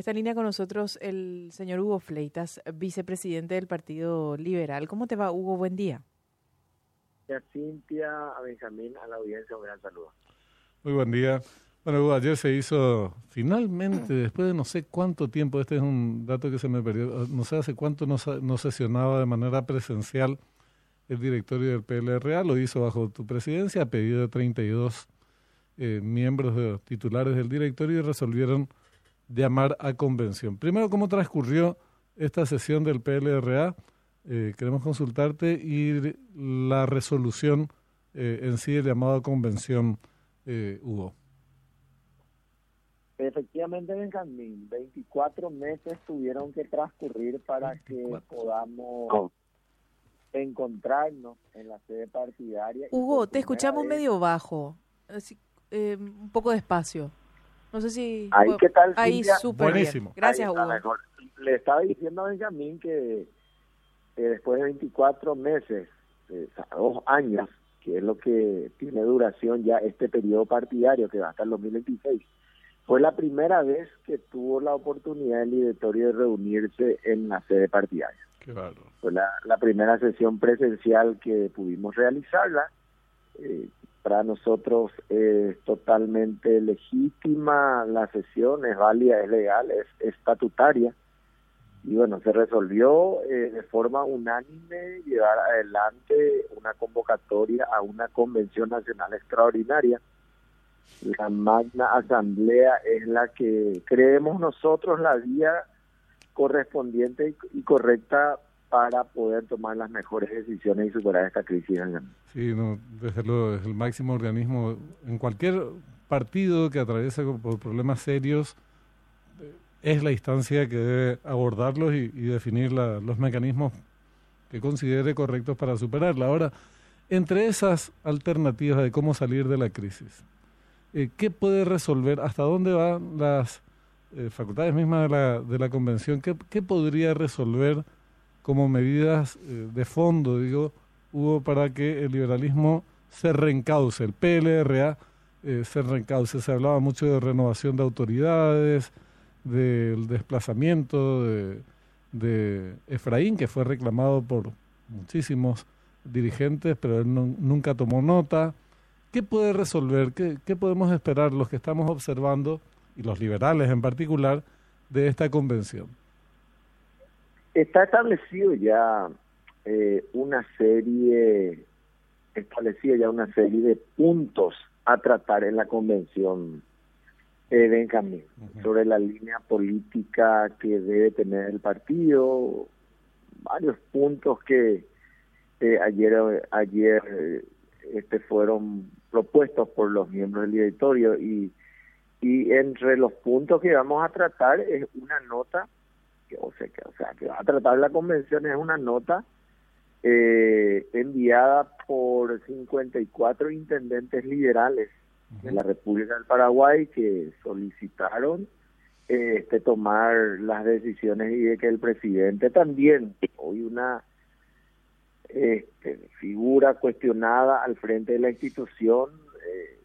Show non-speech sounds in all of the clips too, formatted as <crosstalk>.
Está en línea con nosotros el señor Hugo Fleitas, vicepresidente del Partido Liberal. ¿Cómo te va, Hugo? Buen día. A Cintia, a Benjamín, a la audiencia, un gran saludo. Muy buen día. Bueno, Hugo, ayer se hizo finalmente, <clears throat> después de no sé cuánto tiempo, este es un dato que se me perdió, no sé hace cuánto no, no sesionaba de manera presencial el directorio del PLRA, lo hizo bajo tu presidencia, a pedido de 32 eh, miembros de, titulares del directorio y resolvieron llamar a convención. Primero, ¿cómo transcurrió esta sesión del PLRA? Eh, queremos consultarte y la resolución eh, en sí, el llamado a convención, eh, hubo. Efectivamente, Benjamín, 24 meses tuvieron que transcurrir para que podamos encontrarnos en la sede partidaria. Hugo, te escuchamos medio bajo, así, eh, un poco despacio. No sé si... Ahí, ¿qué tal? Ahí, súper Buenísimo. Gracias, Hugo. Le estaba diciendo a Benjamín que, después de 24 meses, eh, dos años, que es lo que tiene duración ya este periodo partidario que va hasta el 2026, fue la primera vez que tuvo la oportunidad el directorio de reunirse en la sede partidaria. Qué Fue la, la primera sesión presencial que pudimos realizarla. Eh, para nosotros es totalmente legítima la sesión, es válida, es legal, es estatutaria. Y bueno, se resolvió eh, de forma unánime llevar adelante una convocatoria a una convención nacional extraordinaria. La magna asamblea es la que creemos nosotros la vía correspondiente y correcta para poder tomar las mejores decisiones y superar esta crisis. Sí, no, desde luego es el máximo organismo en cualquier partido que atraviesa por problemas serios es la instancia que debe abordarlos y, definir los mecanismos que considere correctos para superarla. Ahora, entre esas alternativas de cómo salir de la crisis, eh, ¿qué puede resolver? ¿Hasta dónde van las eh, facultades mismas de la, de la convención? ¿Qué, qué podría resolver? Como medidas eh, de fondo, digo, hubo para que el liberalismo se reencauce, el PLRA eh, se reencauce. Se hablaba mucho de renovación de autoridades, del desplazamiento de, Efraín, que fue reclamado por muchísimos dirigentes, pero él nunca tomó nota. ¿Qué puede resolver? ¿Qué, ¿Qué podemos esperar los que estamos observando, y los liberales en particular, de esta convención? Está establecido ya eh, una serie, establecido ya una serie de puntos a tratar en la convención de Benjamín sobre la línea política que debe tener el partido, varios puntos que eh, ayer ayer este fueron propuestos por los miembros del directorio y y entre los puntos que vamos a tratar es una nota que, o sea, que, o sea, que va a tratar la convención es una nota eh, enviada por 54 intendentes liberales de la República del Paraguay que solicitaron este tomar las decisiones y de que el presidente también hoy una este, figura cuestionada al frente de la institución eh,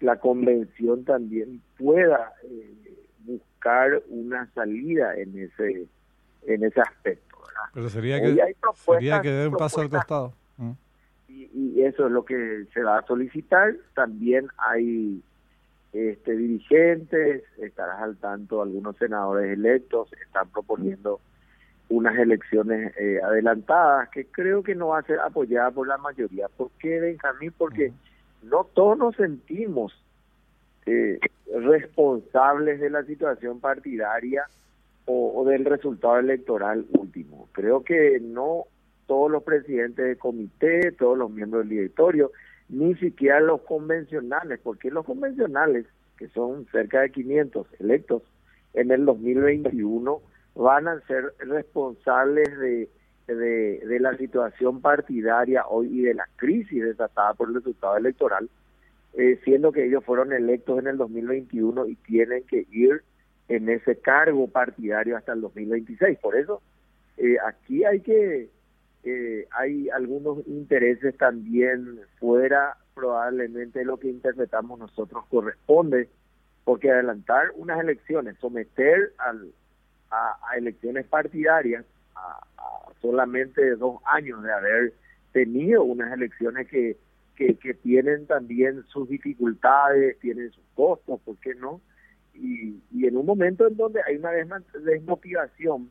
la convención también pueda eh, buscar una salida en ese en ese aspecto. Pero sería que, sería que dé un paso al costado. Mm. Y, eso es lo que se va a solicitar. También hay este dirigentes, estarás al tanto, algunos senadores electos están proponiendo unas elecciones eh, adelantadas que creo que no va a ser apoyada por la mayoría. ¿Por qué, Benjamín? Porque no todos nos sentimos eh, responsables de la situación partidaria o, del resultado electoral último. Creo que no todos los presidentes de comité, todos los miembros del directorio, ni siquiera los convencionales, porque los convencionales, que son cerca de 500 electos en el 2021, van a ser responsables de, de, la situación partidaria hoy y de la crisis desatada por el resultado electoral eh, siendo que ellos fueron electos en el 2021 y tienen que ir en ese cargo partidario hasta el 2026. Por eso, eh, aquí hay que, eh, hay algunos intereses también fuera probablemente lo que interpretamos nosotros corresponde porque adelantar unas elecciones, someter al, a, elecciones partidarias a, solamente dos años de haber tenido unas elecciones que, que, tienen también sus dificultades, tienen sus costos, ¿por qué no? Y, y en un momento en donde hay una desmotivación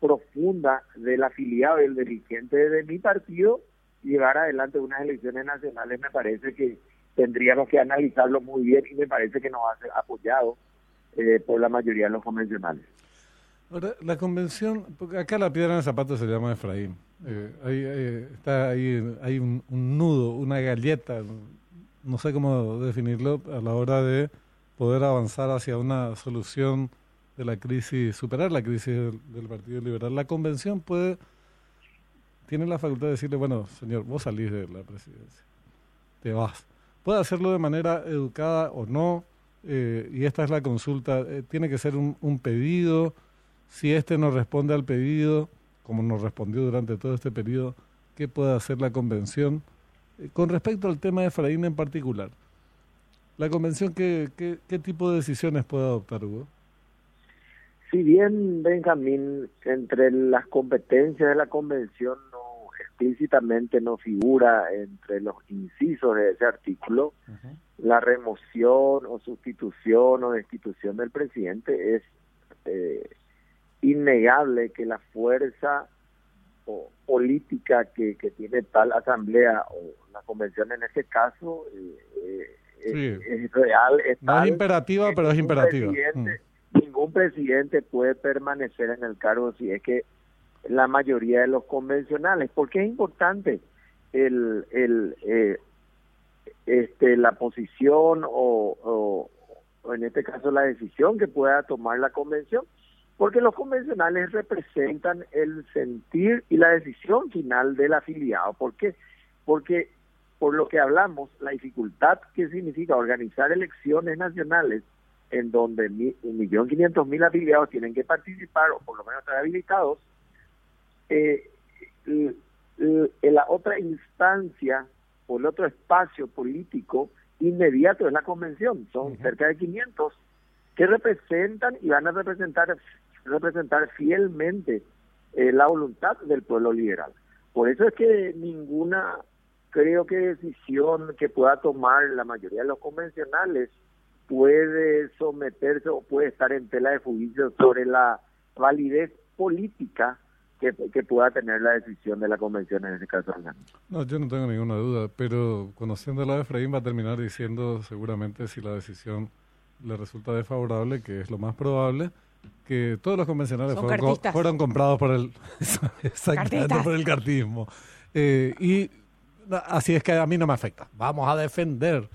profunda del afiliado y el dirigente de mi partido, llevar adelante unas elecciones nacionales me parece que tendríamos que analizarlo muy bien y me parece que no va a ser apoyado eh, por la mayoría de los convencionales. Ahora, la convención, porque acá la piedra en el zapato se llama Efraín. Eh, hay, está ahí, hay un, nudo, una galleta, no sé cómo definirlo, a la hora de poder avanzar hacia una solución de la crisis, superar la crisis del, Partido Liberal. La convención puede, tiene la facultad de decirle, bueno, señor, vos salís de la presidencia, te vas. Puede hacerlo de manera educada o no, eh, y esta es la consulta, eh, tiene que ser un, un pedido si este no responde al pedido, como nos respondió durante todo este periodo, ¿qué puede hacer la convención? Eh, con respecto al tema de Efraín en particular, ¿la convención qué, qué, qué tipo de decisiones puede adoptar, Hugo? Si bien, Benjamín, entre las competencias de la convención no explícitamente no figura entre los incisos de ese artículo, la remoción o sustitución o destitución del presidente es eh, innegable que la fuerza política que, tiene tal asamblea o la convención en ese caso eh, eh, es, real. Es no es imperativa, pero es imperativa. Mm. Ningún presidente puede permanecer en el cargo si es que la mayoría de los convencionales. porque es importante el, el eh, este la posición o, o en este caso la decisión que pueda tomar la convención? Porque los convencionales representan el sentir y la decisión final del afiliado. ¿Por qué? Porque por lo que hablamos, la dificultad que significa organizar elecciones nacionales en donde un millón quinientos mil afiliados tienen que participar o por lo menos estar habilitados, eh, la otra instancia o el otro espacio político inmediato es la convención. Son cerca de 500 que representan y van a representar representar fielmente eh, la voluntad del pueblo liberal. Por eso es que ninguna, creo que decisión que pueda tomar la mayoría de los convencionales puede someterse o puede estar en tela de juicio sobre la validez política que, pueda tener la decisión de la convención en ese caso. No, yo no tengo ninguna duda, pero conociendo la de Efraín va a terminar diciendo seguramente si la decisión le resulta desfavorable, que es lo más probable, que todos los convencionales fueron, comprados por el, <laughs> por el cartismo. Eh, y así es que a mí no me afecta. Vamos a defender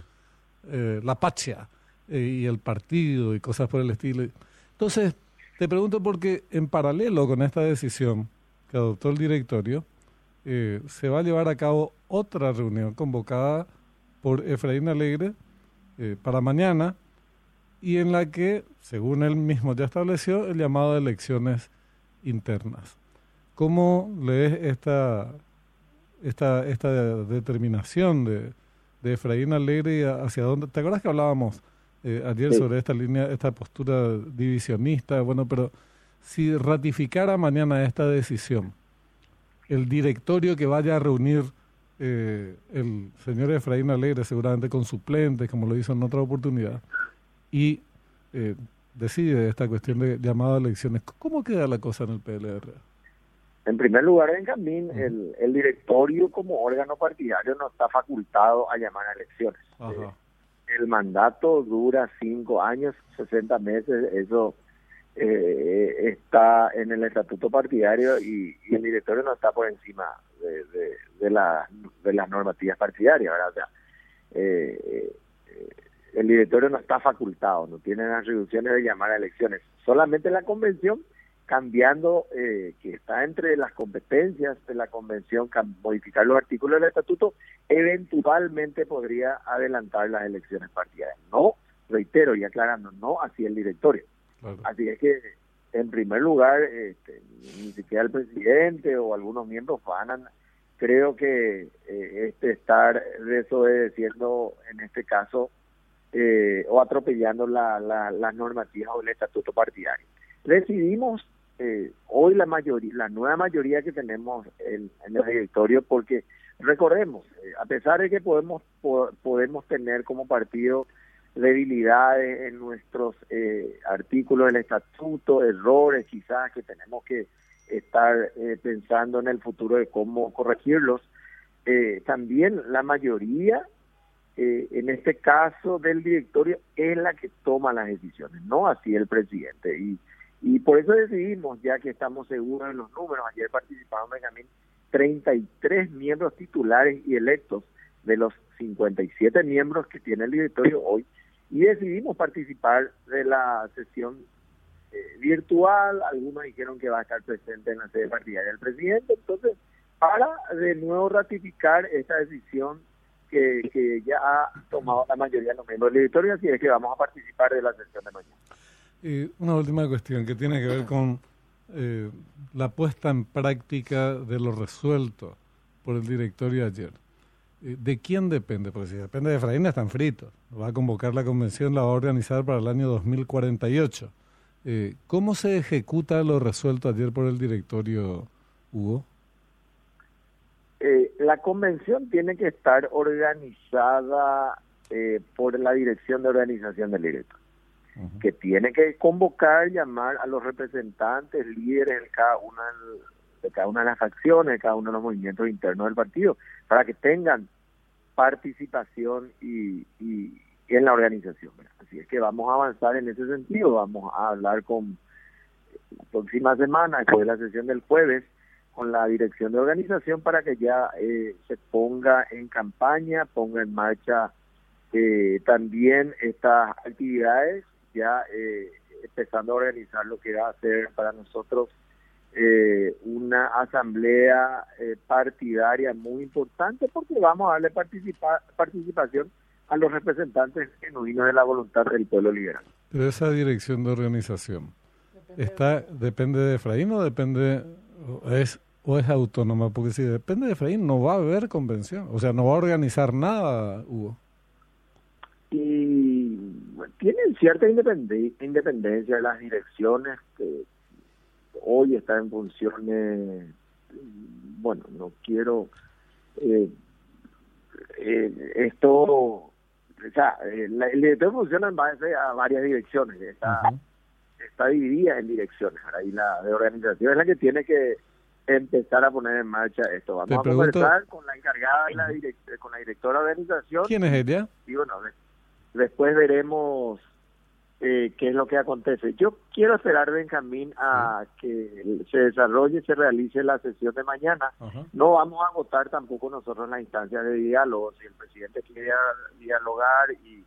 eh, la patria eh, y el partido y cosas por el estilo. Entonces, te pregunto porque en paralelo con esta decisión que adoptó el directorio, se va a llevar a cabo otra reunión convocada por Efraín Alegre para mañana y en la que, según él mismo ya estableció, el llamado a elecciones internas. ¿Cómo lees esta, esta, esta determinación de, de Efraín Alegre y hacia dónde? ¿Te acuerdas que hablábamos eh, ayer sobre esta línea, esta postura divisionista? Bueno, pero si ratificara mañana esta decisión, el directorio que vaya a reunir eh, el señor Efraín Alegre, seguramente con suplentes, como lo hizo en otra oportunidad, y eh, decide esta cuestión de llamada a elecciones. ¿Cómo queda la cosa en el PLR? En primer lugar, Benjamín, el, el directorio como órgano partidario no está facultado a llamar a elecciones. Eh, el mandato dura cinco años, 60 meses, eso eh, está en el estatuto partidario y, el directorio no está por encima de, de, la, de las normativas partidarias, ¿verdad? O sea, eh, el directorio no está facultado, no tiene las reducciones de llamar a elecciones. Solamente la convención, cambiando, eh, que está entre las competencias de la convención, modificar los artículos del estatuto, eventualmente podría adelantar las elecciones partidarias. No, reitero y aclarando, no así el directorio. Así es que, en primer lugar, este, ni siquiera el presidente o algunos miembros van a creo que eh, este estar desobedeciendo en este caso eh, o atropellando la, la, las normativas o el estatuto partidario. Decidimos eh, hoy la mayoría, la nueva mayoría que tenemos en, en el directorio, porque recordemos, eh, a pesar de que podemos podemos tener como partido debilidades en nuestros eh, artículos del estatuto, errores quizás que tenemos que estar eh, pensando en el futuro de cómo corregirlos. Eh, también la mayoría, eh, en este caso del directorio, es la que toma las decisiones, no así el presidente. Y, y por eso decidimos, ya que estamos seguros en los números, ayer participaron Benjamín 33 miembros titulares y electos de los 57 miembros que tiene el directorio hoy, y decidimos participar de la sesión eh, virtual, algunos dijeron que va a estar presente en la sede partidaria del presidente, entonces para de nuevo ratificar esta decisión que, ya ha tomado la mayoría de los miembros del directorio, así es que vamos a participar de la sesión de mañana. Y una última cuestión que tiene que ver con eh, la puesta en práctica de lo resuelto por el directorio ayer. Eh, ¿De quién depende? Porque si depende de Efraín están fritos. Va a convocar la convención, la va a organizar para el año 2048. Eh, ¿Cómo se ejecuta lo resuelto ayer por el directorio, Hugo? La convención tiene que estar organizada eh, por la dirección de organización del director, uh -huh. que tiene que convocar, llamar a los representantes, líderes de cada una de cada una de las facciones, de cada uno de los movimientos internos del partido, para que tengan participación y, y, y en la organización. Así es que vamos a avanzar en ese sentido, vamos a hablar con la próxima semana, después de la sesión del jueves, con la dirección de organización para que ya eh, se ponga en campaña, ponga en marcha eh, también estas actividades, ya eh, empezando a organizar lo que va a ser para nosotros eh, una asamblea eh, partidaria muy importante porque vamos a darle participa participación a los representantes genuinos de la voluntad del pueblo liberal. Pero esa dirección de organización, está ¿depende de Efraín o depende, es, o es autónoma? Porque si depende de Efraín no va a haber convención, o sea, no va a organizar nada, Hugo. Y tienen cierta independencia, independencia las direcciones que hoy está en funciones, bueno, no quiero... Eh, eh, esto o sea, eh, la, el director funciona en base a varias direcciones, está, uh -huh. está dividida en direcciones, ahora, y la de organización es la que tiene que empezar a poner en marcha esto. Vamos Te a conversar con la encargada y la con la directora de organización. ¿Quién es ella? Y bueno, después veremos eh, qué es lo que acontece. Yo quiero esperar, Benjamín, a que se desarrolle, se realice la sesión de mañana. No vamos a votar tampoco nosotros la instancia de diálogo. Si el presidente quiere dialogar y,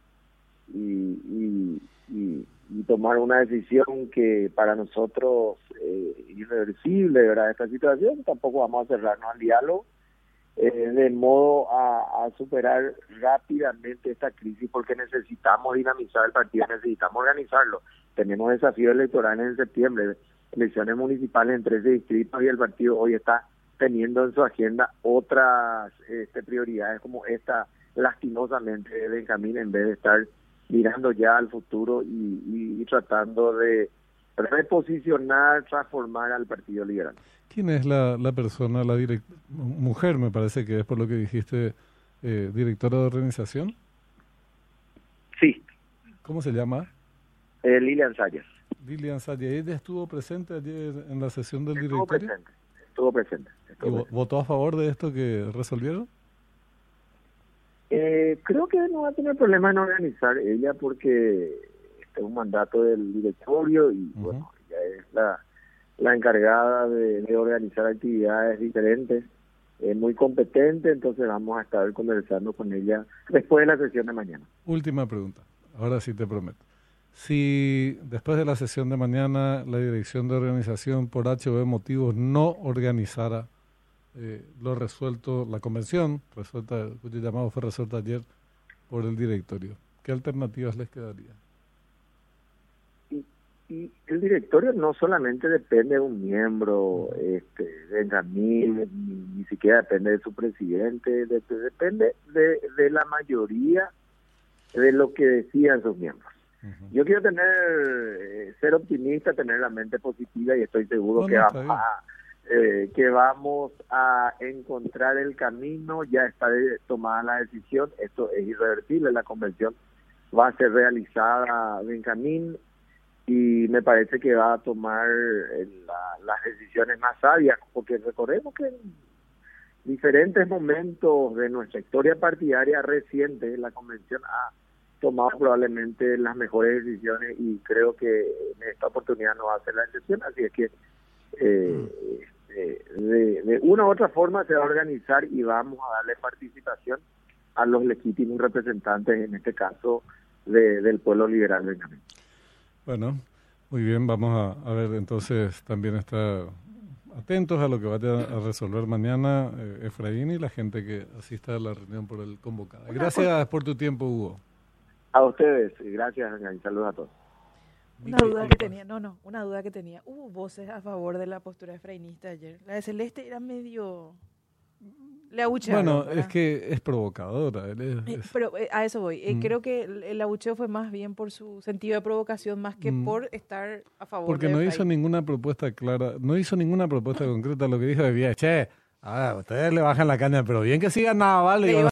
y, y, y, y tomar una decisión que para nosotros eh, irreversible, ¿verdad? Esta situación, tampoco vamos a cerrarnos al diálogo eh, de modo a, a, superar rápidamente esta crisis porque necesitamos dinamizar el partido, necesitamos organizarlo. Tenemos desafíos electorales en septiembre, elecciones municipales en 13 distritos y el partido hoy está teniendo en su agenda otras este, prioridades como esta, lastimosamente, Benjamín, en vez de estar mirando ya al futuro y, y, y tratando de reposicionar, transformar al Partido Liberal. ¿Quién es la, la persona, la direct mujer, me parece que es por lo que dijiste, eh, directora de organización? Sí. ¿Cómo se llama? Eh, Lilian Sayas. Lilian Sayas. ¿Ella estuvo presente ayer en la sesión del estuvo directorio? Presente, estuvo presente. Estuvo ¿Y presente. votó a favor de esto que resolvieron? Eh, creo que no va a tener problema en organizar ella porque este es un mandato del directorio y uh -huh. bueno, ella es la la encargada de, de organizar actividades diferentes, es muy competente, entonces vamos a estar conversando con ella después de la sesión de mañana. Última pregunta, ahora sí te prometo. Si después de la sesión de mañana la dirección de organización por H o B motivos no organizara eh, lo resuelto, la convención, resuelta, cuyo llamado fue resuelto ayer por el directorio, ¿qué alternativas les quedaría? y el directorio no solamente depende de un miembro, este, de Benjamín, ni, ni siquiera depende de su presidente, de, de, depende de, de, la mayoría de lo que decían sus miembros. Yo quiero tener, eh, ser optimista, tener la mente positiva y estoy seguro que, vamos a, eh, que vamos a encontrar el camino, ya está tomada la decisión, esto es irreversible, la convención va a ser realizada, Benjamín, y me parece que va a tomar eh, las decisiones más sabias, porque recordemos que en diferentes momentos de nuestra historia partidaria reciente, la convención ha tomado probablemente las mejores decisiones y creo que en esta oportunidad no va a ser la excepción, así es que eh, este, de, una u otra forma se va a organizar y vamos a darle participación a los legítimos representantes, en este caso del pueblo liberal Benjamín. Bueno, muy bien, vamos a, ver entonces también estar atentos a lo que vaya a resolver mañana eh, Efraín y la gente que asista a la reunión por el convocado. Gracias por tu tiempo, Hugo. A ustedes, gracias y saludos a todos. Una duda que tenía, no, no, una duda que tenía. Hubo voces a favor de la postura efraínista ayer. La de Celeste era medio... Le bueno, es que es provocadora. Eh, pero eh, a eso voy. Eh, mm. Creo que el, abucheo fue más bien por su sentido de provocación, más que mm. por estar a favor Porque no hizo ninguna propuesta clara, no hizo ninguna propuesta <clears throat> concreta. Lo que dijo de che, a ustedes le bajan la caña, pero bien que sigan nada, vale.